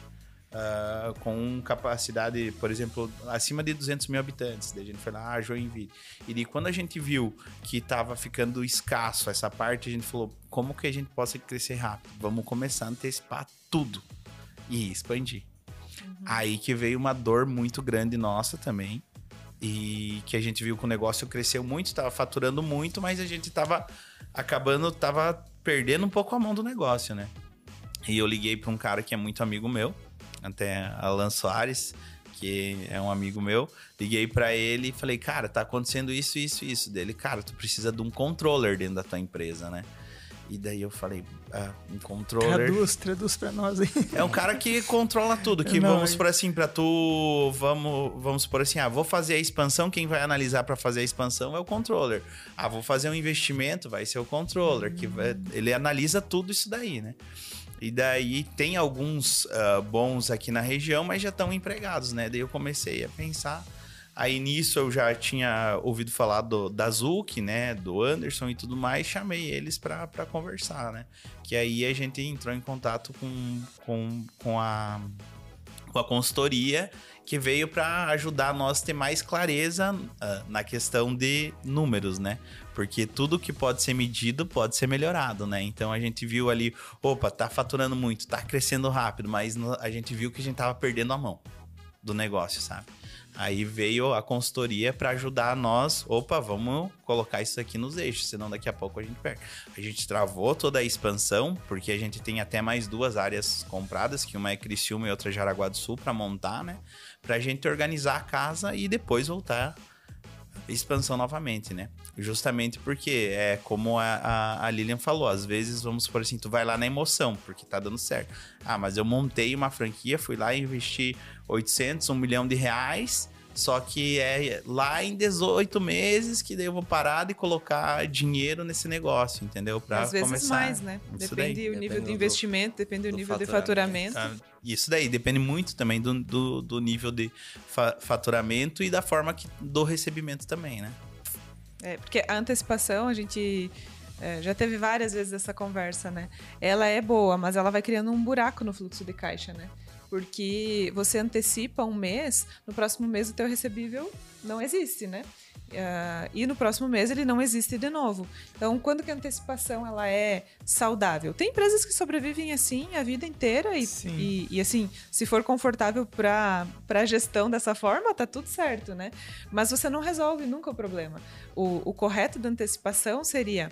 uh, com capacidade, por exemplo, acima de 200 mil habitantes. Daí a gente foi lá, ah, Joinville. E daí, quando a gente viu que estava ficando escasso essa parte, a gente falou, como que a gente possa crescer rápido? Vamos começar a antecipar tudo e expandir. Uhum. Aí que veio uma dor muito grande nossa também. E que a gente viu que o negócio cresceu muito, estava faturando muito, mas a gente estava acabando, estava perdendo um pouco a mão do negócio, né? E eu liguei para um cara que é muito amigo meu, até Alan Soares, que é um amigo meu. Liguei para ele e falei, cara, tá acontecendo isso, isso, isso. Dele, cara, tu precisa de um controller dentro da tua empresa, né? E daí eu falei, ah, um controller. Traduz, traduz pra nós aí. É um cara que controla tudo. Que Não, vamos é- por assim, pra tu. Vamos, vamos por assim, ah, vou fazer a expansão. Quem vai analisar pra fazer a expansão é o controller. Ah, vou fazer um investimento, vai ser o controller. Que vai- ele analisa tudo isso daí, né? E daí tem alguns ah, bons aqui na região, mas já estão empregados, né? Daí eu comecei a pensar. Aí nisso eu já tinha ouvido falar do, da Zuc, né? Do Anderson e tudo mais, chamei eles pra conversar, né? Que aí a gente entrou em contato com, com, com, a, com a consultoria que veio para ajudar nós a ter mais clareza ah, na questão de números, né? Porque tudo que pode ser medido pode ser melhorado, né? Então a gente viu ali, opa, tá faturando muito, tá crescendo rápido, mas a gente viu que a gente tava perdendo a mão do negócio, sabe? Aí veio a consultoria para ajudar nós. Opa, vamos colocar isso aqui nos eixos, senão daqui a pouco a gente perde. A gente travou toda a expansão, porque a gente tem até mais duas áreas compradas, que uma é Criciúma e outra é Jaraguá do Sul, para montar, né? Pra gente organizar a casa e depois voltar a expansão novamente, né? Justamente porque é como a, a, a Lilian falou, às vezes, vamos supor assim, tu vai lá na emoção, porque tá dando certo. Ah, mas eu montei uma franquia, fui lá e investi 800, 1 milhão de reais, só que é lá em 18 meses que daí eu vou parar de colocar dinheiro nesse negócio, entendeu? Pra Às vezes começar mais, né? Depende daí. o nível Depende de do- investimento, depende do, do nível de faturamento. faturamento. Ah, Isso daí depende muito também do, do, do nível de fa- faturamento e da forma que, do recebimento também, né? É, porque a antecipação, a gente é, já teve várias vezes essa conversa, né? Ela é boa, mas ela vai criando um buraco no fluxo de caixa, né? Porque você antecipa um mês, no próximo mês o teu recebível não existe, né? Ah, e no próximo mês ele não existe de novo. Então, quando que a antecipação ela é saudável? Tem empresas que sobrevivem assim a vida inteira e, e, e, assim, se for confortável para a gestão dessa forma, tá tudo certo, né? Mas você não resolve nunca o problema. O, o correto da antecipação seria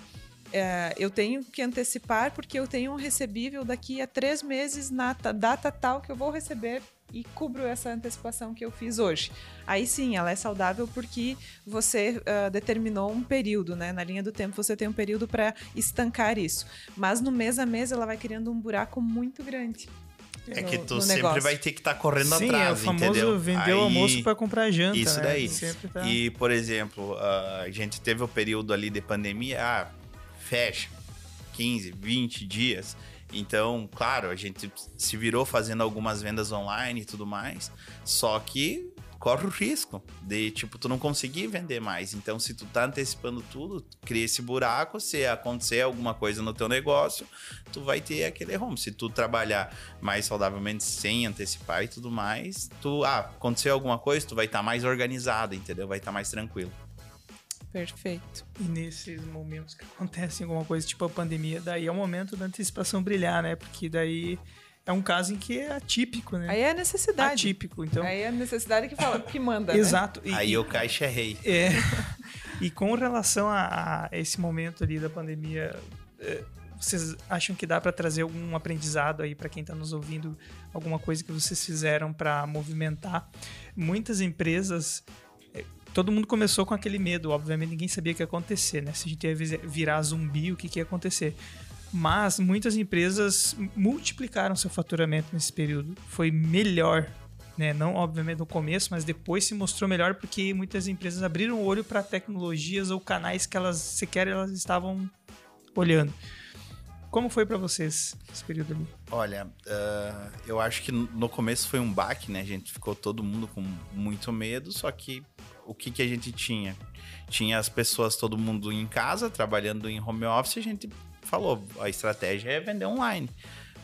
é, eu tenho que antecipar porque eu tenho um recebível daqui a três meses na ta- data tal que eu vou receber e cubro essa antecipação que eu fiz hoje. Aí sim, ela é saudável porque você ah, determinou um período, né? Na linha do tempo você tem um período para estancar isso. Mas no mês a mês ela vai criando um buraco muito grande. É no- que tu sempre negócio. vai ter que estar correndo Sim, atrás, é o famoso entendeu? vender o almoço pra comprar janta. Isso né? daí. Tá... E, por exemplo, a gente teve o período ali de pandemia, ah, fecha 15, 20 dias. Então, claro, a gente se virou fazendo algumas vendas online e tudo mais, só que corre o risco de, tipo, tu não conseguir vender mais. Então, se tu tá antecipando tudo, cria esse buraco, se acontecer alguma coisa no teu negócio, tu vai ter aquele home. Se tu trabalhar mais saudavelmente sem antecipar e tudo mais, tu, ah, aconteceu alguma coisa, tu vai estar mais organizado, entendeu? Vai estar mais tranquilo. Perfeito. E nesses momentos que acontecem alguma coisa, tipo a pandemia, daí é o momento da antecipação brilhar, né? Porque daí é um caso em que é atípico, né? Aí é a necessidade. Atípico, então. Aí é a necessidade que fala, que manda. né? Exato. E, Aí o caixa é rei. É. E com relação a, a esse momento ali da pandemia, é, vocês acham que dá para trazer algum aprendizado aí para quem está nos ouvindo, alguma coisa que vocês fizeram para movimentar? Muitas empresas, todo mundo começou com aquele medo, obviamente ninguém sabia o que ia acontecer, né? Se a gente ia vi- virar zumbi, o que, que ia acontecer? Mas muitas empresas multiplicaram seu faturamento nesse período. Foi melhor né? Não, obviamente, no começo, mas depois se mostrou melhor porque muitas empresas abriram o olho para tecnologias ou canais que elas sequer elas estavam olhando. Como foi para vocês esse período ali? Olha, ah, eu acho que no começo foi um baque, né? A gente ficou todo mundo com muito medo, só que o que, que a gente tinha? Tinha as pessoas, todo mundo em casa, trabalhando em home office, a gente falou, a estratégia é vender online.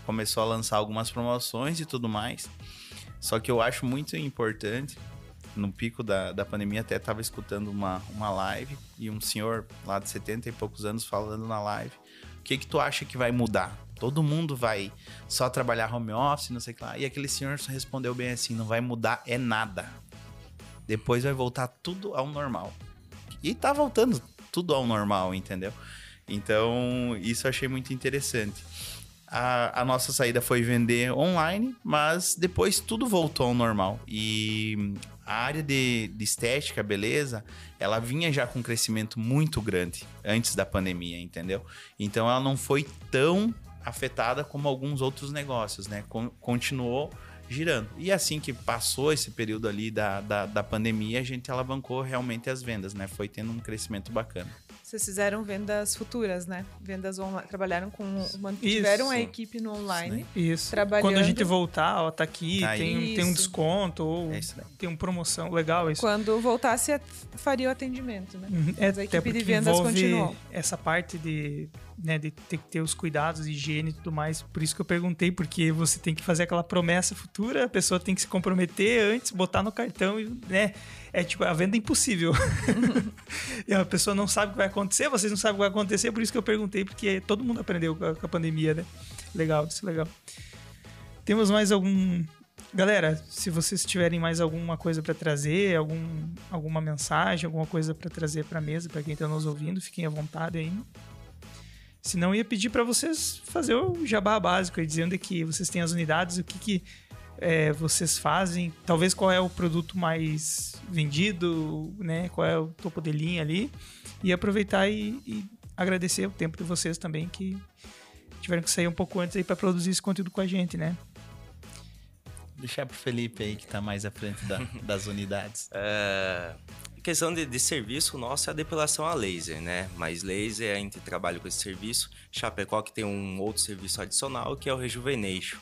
Começou a lançar algumas promoções e tudo mais. Só que eu acho muito importante, no pico da, da pandemia, até estava escutando uma, uma live e um senhor lá de 70 e poucos anos falando na live. O que que tu acha que vai mudar? Todo mundo vai só trabalhar home office, não sei o que lá. E aquele senhor respondeu bem assim: não vai mudar é nada. Depois vai voltar tudo ao normal. E tá voltando tudo ao normal, entendeu? Então, isso eu achei muito interessante. A, a nossa saída foi vender online, mas depois tudo voltou ao normal. E a área de, de estética, beleza, ela vinha já com um crescimento muito grande antes da pandemia, entendeu? Então ela não foi tão afetada como alguns outros negócios, né? Con continuou girando. E assim que passou esse período ali da, da, da pandemia, a gente alavancou realmente as vendas, né? Foi tendo um crescimento bacana. Vocês fizeram vendas futuras, né? Vendas online. Trabalharam com. Mantiveram a equipe no online. Isso. Trabalhando. Quando a gente voltar, ó, tá aqui, Tá tem, tem um desconto, ou É tem uma promoção. Legal isso. Quando voltasse, faria o atendimento, né? Uhum. É, Mas a até equipe de vendas continuou. essa parte de, né, de ter que ter os cuidados, higiene e tudo mais. Por isso que eu perguntei, porque você tem que fazer aquela promessa futura, a pessoa tem que se comprometer antes, botar no cartão, e, né? É tipo, a venda é impossível. e a pessoa não sabe o que vai acontecer, vocês não sabem o que vai acontecer, por isso que eu perguntei, porque todo mundo aprendeu com a, a pandemia, né? Legal, isso é legal. Temos mais algum. Galera, se vocês tiverem mais alguma coisa para trazer, algum, alguma mensagem, alguma coisa para trazer para mesa, para quem tá nos ouvindo, fiquem à vontade aí. Se não, ia pedir para vocês fazer o jabá básico aí, dizendo que vocês têm as unidades, o que, que é, vocês fazem, talvez qual é o produto mais vendido, né? Qual é o topo de linha ali. E aproveitar e, e agradecer o tempo de vocês também que tiveram que sair um pouco antes aí para produzir esse conteúdo com a gente, né? Deixar pro Felipe aí, que tá mais à frente da- das unidades. É, questão de, de serviço, nosso é a depilação a laser, né? Mas laser, a gente trabalha com esse serviço. Chapecó que tem um outro serviço adicional, que é o Rejuvenation.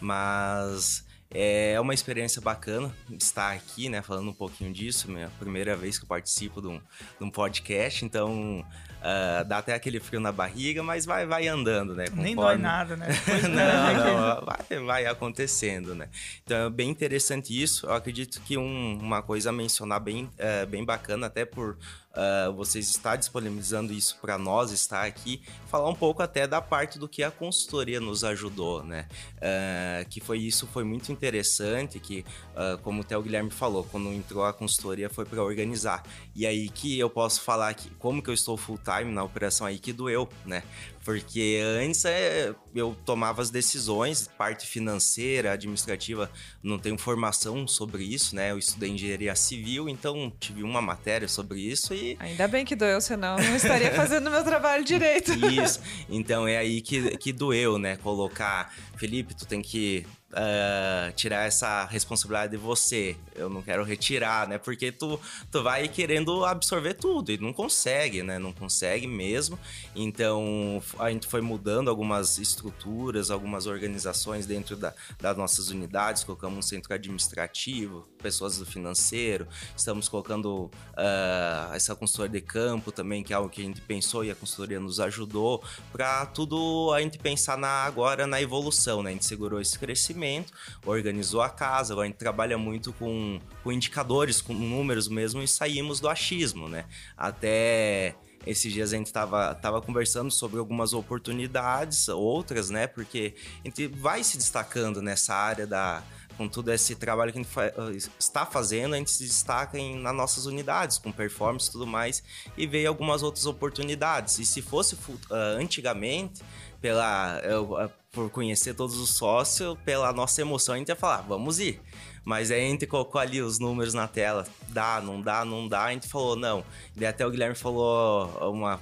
Mas é uma experiência bacana estar aqui, né? Falando um pouquinho disso. Minha primeira vez que eu participo de um, de um podcast, então... ah, dá até aquele frio na barriga, mas vai, vai andando, né? Nem Conforme- dói nada, né? Não, né, não, vai, vai acontecendo, né? Então é bem interessante isso. Eu acredito que um- uma coisa a mencionar bem, é, bem bacana, até por ah, vocês estar disponibilizando isso para nós estar aqui, falar um pouco até da parte do que a consultoria nos ajudou, né? Ah, que foi isso, foi muito interessante, que ah, como até o Guilherme falou, quando entrou a consultoria foi para organizar. E aí que eu posso falar que como que eu estou full time na operação aí que doeu, né? Porque antes é, eu tomava as decisões, parte financeira, administrativa, não tenho formação sobre isso, né? Eu estudei engenharia civil, então tive uma matéria sobre isso e Ainda bem que doeu, senão eu não estaria fazendo meu trabalho direito. isso. Então é aí que, que doeu, né? Colocar, Felipe, tu tem que ah, tirar essa responsabilidade de você. Eu não quero retirar, né? Porque tu, tu vai querendo absorver tudo e não consegue, né? Não consegue mesmo. Então a gente foi mudando algumas estruturas, algumas organizações dentro da, das nossas unidades. Colocamos um centro administrativo, pessoas do financeiro. Estamos colocando ah, essa consultoria de campo também, que é algo que a gente pensou e a consultoria nos ajudou para tudo a gente pensar na, agora na evolução, né? A gente segurou esse crescimento, organizou a casa, a gente trabalha muito com, com indicadores, com números mesmo e saímos do achismo, né? Até esses dias a gente estava tava conversando sobre algumas oportunidades, outras, né? Porque a gente vai se destacando nessa área da. Com todo esse trabalho que a gente fa- está fazendo, a gente se destaca em, nas nossas unidades, com performance e tudo mais, e veio algumas outras oportunidades. E se fosse ah, antigamente, pela, eu, ah, por conhecer todos os sócios, pela nossa emoção, a gente ia falar, vamos ir. Mas aí a gente colocou ali os números na tela, dá, não dá, não dá, a gente falou, não. E até o Guilherme falou uma,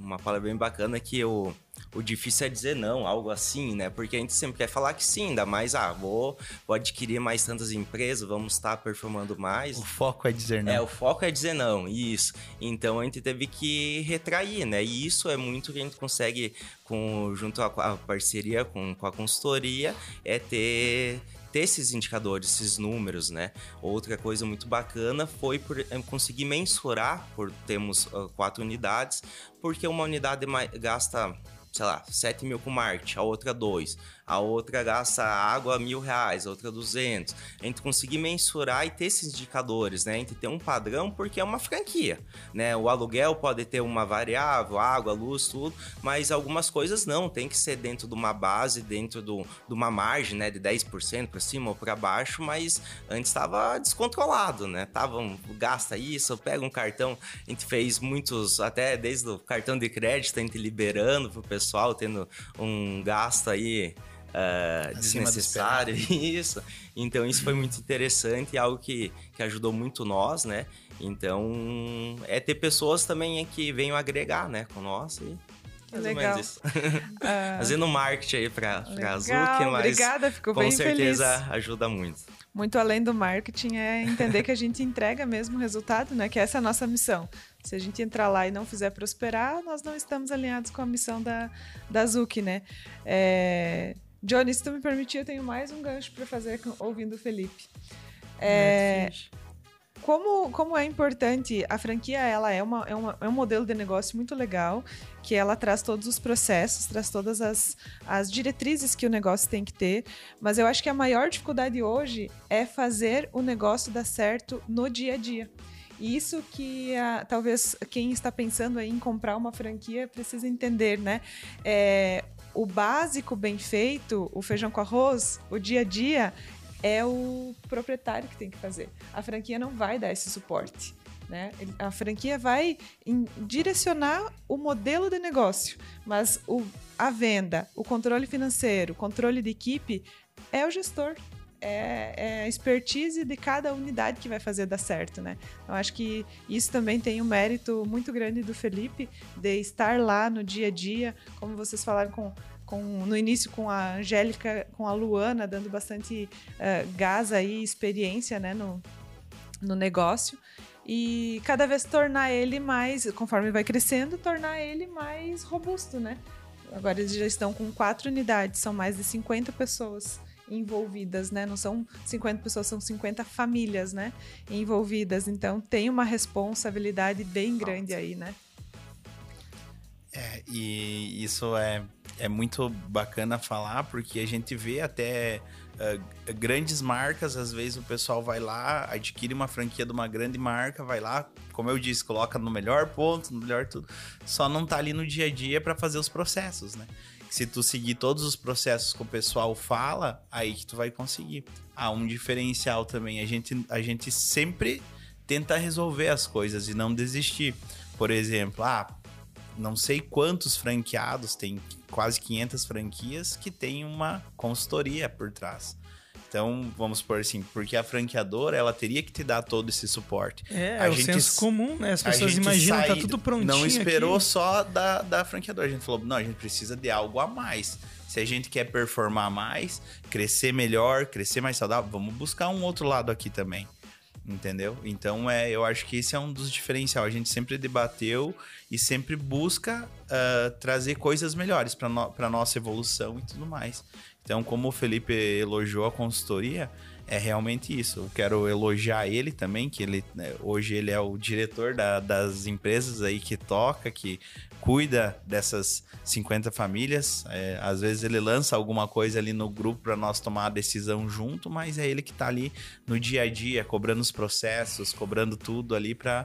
uma palavra bem bacana que o, o difícil é dizer não, algo assim, né? Porque a gente sempre quer falar que sim, ainda mais, ah, vou, vou adquirir mais tantas empresas, vamos estar performando mais. O foco é dizer não. É, o foco é dizer não, isso. Então a gente teve que retrair, né? E isso é muito que a gente consegue, com, junto à parceria com, com a consultoria, é ter ter esses indicadores, esses números, né? Outra coisa muito bacana foi por eh, conseguir mensurar, por termos ah, quatro unidades, porque uma unidade gasta, sei lá, 7 mil com marketing, a outra 2, a outra gasta água mil reais, a outra 200. A gente conseguir mensurar e ter esses indicadores, né? A gente ter um padrão, porque é uma franquia, né? O aluguel pode ter uma variável, água, luz, tudo, mas algumas coisas não, tem que ser dentro de uma base, dentro do, de uma margem, né? De 10% para cima ou para baixo, mas antes estava descontrolado, né? Tava, um, gasta isso, pega um cartão, a gente fez muitos, até desde o cartão de crédito, a gente liberando pro pessoal, tendo um gasto aí uh, desnecessário. Isso. Então isso foi muito interessante e algo que, que ajudou muito nós, né? Então é ter pessoas também que venham agregar, né, com nós e mais legal. Uh, Fazendo marketing aí para a Zuki, mas obrigada, fico com bem certeza feliz. ajuda muito. Muito além do marketing é entender que a gente entrega mesmo o resultado, né? Que essa é a nossa missão. Se a gente entrar lá e não fizer prosperar, nós não estamos alinhados com a missão da, da Zuki, né? É... Johnny, se tu me permitir, eu tenho mais um gancho para fazer ouvindo o Felipe. É, como, como é importante, a franquia ela é, uma, é, uma, é um modelo de negócio muito legal, que ela traz todos os processos, traz todas as, as diretrizes que o negócio tem que ter, mas eu acho que a maior dificuldade hoje é fazer o negócio dar certo no dia a dia. E isso que a, talvez quem está pensando em comprar uma franquia precisa entender, né? É, o básico bem feito, o feijão com arroz, o dia a dia, é o proprietário que tem que fazer. A franquia não vai dar esse suporte. Né? A franquia vai direcionar o modelo de negócio, mas o, a venda, o controle financeiro, o controle de equipe é o gestor. É, é, a expertise de cada unidade que vai fazer dar certo, né? Eu acho que isso também tem um mérito muito grande do Felipe de estar lá no dia a dia, como vocês falaram com com, no início com a Angélica, com a Luana, dando bastante uh, gás aí, experiência né, no, no negócio. E cada vez tornar ele mais, conforme vai crescendo, tornar ele mais robusto, né? Agora eles já estão com quatro unidades, são mais de 50 pessoas envolvidas, né? Não são 50 pessoas, são 50 famílias, né? Envolvidas. Então tem uma responsabilidade bem grande aí, né? É, e isso é, é muito bacana falar, porque a gente vê até uh, grandes marcas, às vezes o pessoal vai lá, adquire uma franquia de uma grande marca, vai lá, como eu disse, coloca no melhor ponto, no melhor tudo, só não tá ali no dia a dia para fazer os processos, né? Se tu seguir todos os processos que o pessoal fala, aí que tu vai conseguir. Ah, um diferencial também, a gente, a gente sempre tenta resolver as coisas e não desistir. Por exemplo, ah, não sei quantos franqueados, tem quase 500 franquias que tem uma consultoria por trás. Então, vamos por assim, porque a franqueadora, ela teria que te dar todo esse suporte. É, a é gente, o senso comum, né? As pessoas imaginam, tá tudo prontinho Não esperou aqui. só da, da franqueadora. A gente falou, não, a gente precisa de algo a mais. Se a gente quer performar mais, crescer melhor, crescer mais saudável, vamos buscar um outro lado aqui também. Entendeu? Então, é, eu acho que esse é um dos diferenciais. A gente sempre debateu e sempre busca uh, trazer coisas melhores para no, a nossa evolução e tudo mais. Então, como o Felipe elogiou a consultoria, é realmente isso. Eu quero elogiar ele também, que ele né, hoje ele é o diretor da, das empresas aí que toca, que cuida dessas 50 famílias. É, às vezes ele lança alguma coisa ali no grupo para nós tomar a decisão junto, mas é ele que está ali no dia a dia, cobrando os processos, cobrando tudo ali para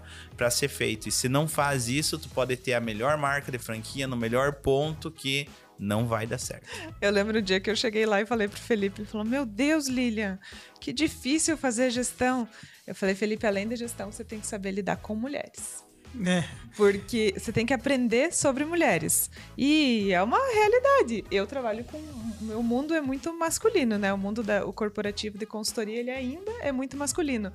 ser feito. E se não faz isso, tu pode ter a melhor marca de franquia no melhor ponto que não vai dar certo. Eu lembro o dia que eu cheguei lá e falei pro Felipe, ele falou: "Meu Deus, Lilian, que difícil fazer gestão". Eu falei: "Felipe, além da gestão, você tem que saber lidar com mulheres". É. Porque você tem que aprender sobre mulheres. E é uma realidade. Eu trabalho com. O meu mundo é muito masculino, né? O mundo da, o corporativo de consultoria ele ainda é muito masculino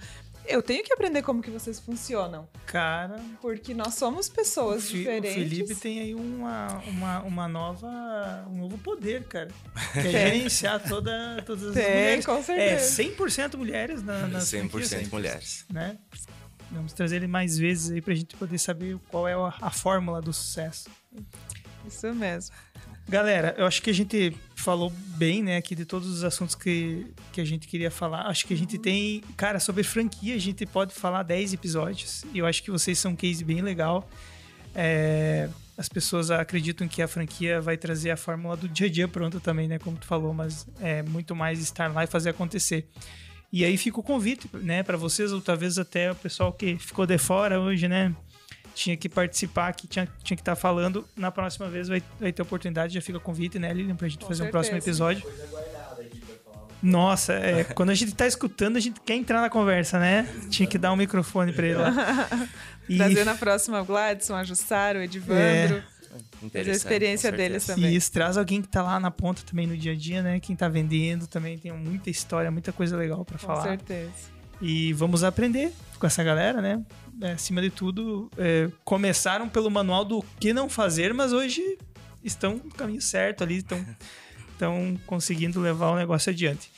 eu tenho que aprender como que vocês funcionam. Cara. Porque nós somos pessoas o diferentes. O Felipe tem aí uma, uma, uma nova, um novo poder, cara. Que é gerenciar toda, todas as tem, mulheres. com certeza. É 100% mulheres na, nas 100% mulheres. Né? Vamos trazer ele mais vezes aí pra gente poder saber qual é a, a fórmula do sucesso. Isso mesmo. Galera, eu acho que a gente falou bem, né, aqui de todos os assuntos que, que a gente queria falar. Acho que a gente tem, cara, sobre franquia, a gente pode falar 10 episódios. E eu acho que vocês são um case bem legal. É, as pessoas acreditam que a franquia vai trazer a fórmula do dia a dia pronta também, né, como tu falou, mas é muito mais estar lá e fazer acontecer. E aí fica o convite, né, para vocês, ou talvez até o pessoal que ficou de fora hoje, né, tinha que participar, que tinha, tinha que estar tá falando. Na próxima vez vai, vai ter oportunidade, já fica o convite, né, Lilian, pra gente Com fazer certeza. um próximo episódio. Nossa, é, quando a gente tá escutando, a gente quer entrar na conversa, né? Tinha que dar um microfone pra ele lá. E... Trazer na próxima o Gladson, a Jussara, o Edivandro. É. Fazer a experiência deles também. E isso traz alguém que tá lá na ponta também no dia a dia, né? Quem tá vendendo também tem muita história, muita coisa legal para falar. Com certeza. E vamos aprender com essa galera, né? É, acima de tudo, é, começaram pelo manual do que não fazer, mas hoje estão no caminho certo ali, estão, estão conseguindo levar o negócio adiante.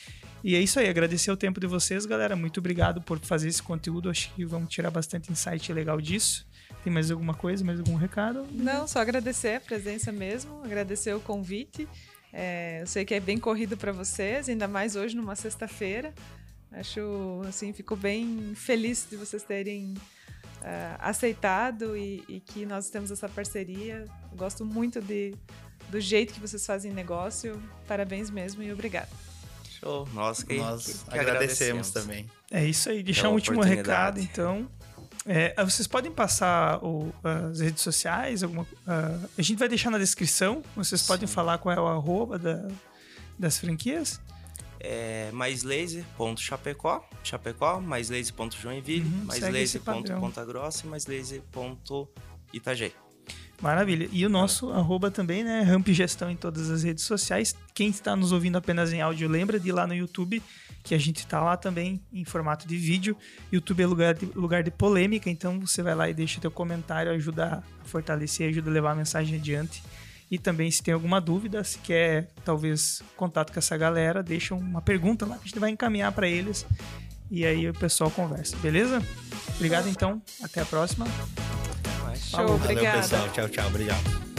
E é isso aí, agradecer o tempo de vocês, galera. Muito obrigado por fazer esse conteúdo. Acho que vamos tirar bastante insight legal disso. Tem mais alguma coisa, mais algum recado? Não, só agradecer a presença mesmo, agradecer o convite. É, eu sei que é bem corrido para vocês, ainda mais hoje numa sexta-feira. Acho, assim, fico bem feliz de vocês terem uh, aceitado e, e, que nós temos essa parceria. Gosto muito de, do jeito que vocês fazem negócio. Parabéns mesmo e obrigado. Show. Nós que, Nós que, que agradecemos, agradecemos, também. É isso aí. Deixar um último recado, então. É, vocês podem passar o, as redes sociais, alguma, uh, a gente vai deixar na descrição. Vocês Sim. podem falar qual é o arroba da, das franquias é maislaser.chapecó, Chapecó, maislaser.joinville, uhum, maislaser.pontagrossa e maislaser.itajaí. Maravilha. E o nosso é. arroba também, né? Ramp Gestão em todas as redes sociais. Quem está nos ouvindo apenas em áudio, lembra de ir lá no YouTube, que a gente está lá também em formato de vídeo. YouTube é lugar de, lugar de polêmica, então você vai lá e deixa teu comentário, ajuda a fortalecer, ajuda a levar a mensagem adiante. E também, se tem alguma dúvida, se quer talvez contato com essa galera, deixa uma pergunta lá que a gente vai encaminhar para eles. E aí o pessoal conversa, beleza? Obrigado então, até a próxima. Show, obrigado. Valeu, pessoal. Tchau, tchau. Obrigado.